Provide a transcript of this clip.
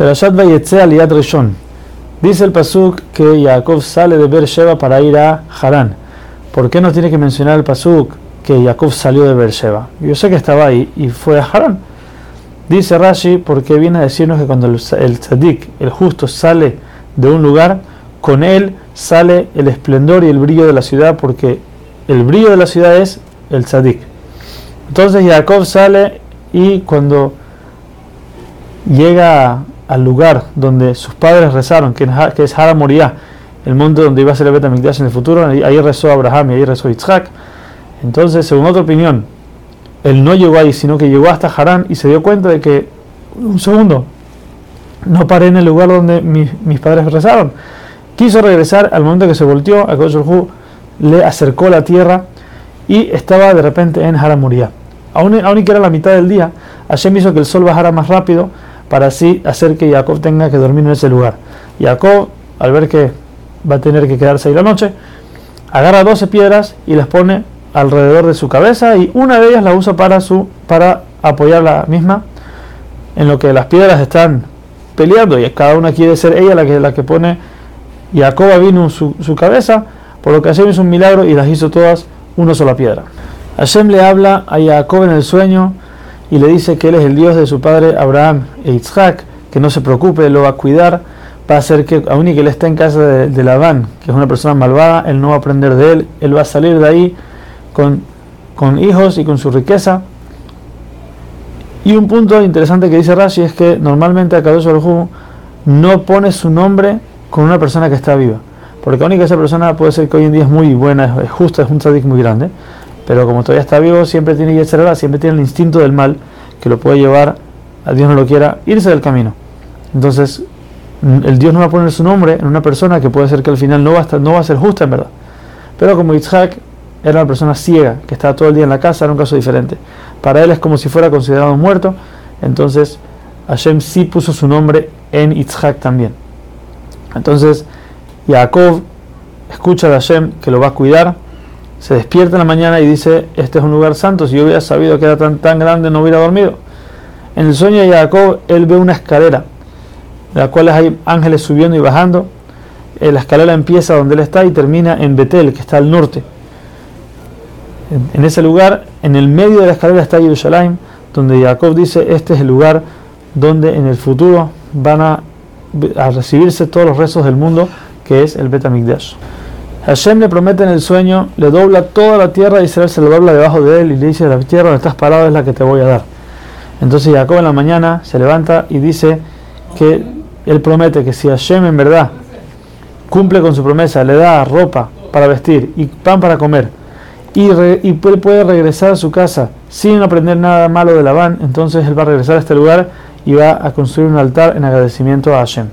Perashat Vayetze Aliyat Rishon. Dice el Pasuk que Jacob sale de Beersheba para ir a Harán. ¿Por qué no tiene que mencionar el Pasuk que Jacob salió de Beersheba? Yo sé que estaba ahí y fue a Harán. Dice Rashi porque viene a decirnos que cuando el, el tzadik, el justo, sale de un lugar, con él sale el esplendor y el brillo de la ciudad, porque el brillo de la ciudad es el tzadik. Entonces Jacob sale y cuando llega al lugar donde sus padres rezaron, que es Hara el monte donde iba a ser el Betamikdash en el futuro, ahí rezó Abraham y ahí rezó Yitzhak. Entonces, según otra opinión, él no llegó ahí, sino que llegó hasta Harán y se dio cuenta de que, un segundo, no paré en el lugar donde mis, padres rezaron. Quiso regresar al momento que se volteó, a Hu le acercó la tierra y estaba de repente en Haramuría. Aún, aún que era la mitad del día, Hashem hizo que el sol bajara más rápido para así hacer que Jacob tenga que dormir en ese lugar. Jacob, al ver que va a tener que quedarse ahí la noche, agarra 12 piedras y las pone alrededor de su cabeza y una de ellas la usa para, su, para apoyar la misma en lo que las piedras están peleando y cada una quiere ser ella la que, la que pone Jacob vino su, su cabeza, por lo que Hashem hizo un milagro y las hizo todas una sola piedra. Hashem le habla a Jacob en el sueño y le dice que él es el Dios de su padre Abraham e Isaac, que no se preocupe, lo va a cuidar, va a hacer que, aun y que él esté en casa de, de Labán, que es una persona malvada, él no va a aprender de él, él va a salir de ahí con, hijos y con su riqueza. Y un punto interesante que dice Rashi es que normalmente Akadosh Baruj no pone su nombre con una persona que está viva. Porque la única esa persona puede ser que hoy en día es muy buena, es justa, es un tzadik muy grande. Pero como todavía está vivo, siempre tiene Yetzerara, siempre tiene el instinto del mal que lo puede llevar, a Dios no lo quiera, irse del camino. Entonces, el Dios no va a poner su nombre en una persona que puede ser que al final no va a, estar, no va a ser justa en verdad. Pero como Yitzhak era una persona ciega, que estaba todo el día en la casa, era un caso diferente. Para él es como si fuera considerado muerto, entonces Hashem sí puso su nombre en Yitzhak también. Entonces, Jacob escucha de Hashem que lo va a cuidar, se despierta en la mañana y dice, este es un lugar santo, si yo hubiera sabido que era tan, tan grande no hubiera dormido. En el sueño de Jacob, él ve una escalera, en la cual hay ángeles subiendo y bajando. Eh, la escalera empieza donde él está y termina en Betel, que está al norte. En, ese lugar, en el medio de la escalera está Jerusalén, donde Jacob dice, este es el lugar donde en el futuro van a, a recibirse todos los rezos del mundo, que es el Betamigdash. Hashem le promete en el sueño, le dobla toda la tierra y Israel se lo dobla debajo de él y le dice, la tierra donde estás parado es la que te voy a dar. Entonces Jacob en la mañana se levanta y dice que él promete que si Hashem en verdad cumple con su promesa, le da ropa para vestir y pan para comer, y, él puede regresar a su casa sin aprender nada malo de Labán, entonces él va a regresar a este lugar y va a construir un altar en agradecimiento a Hashem.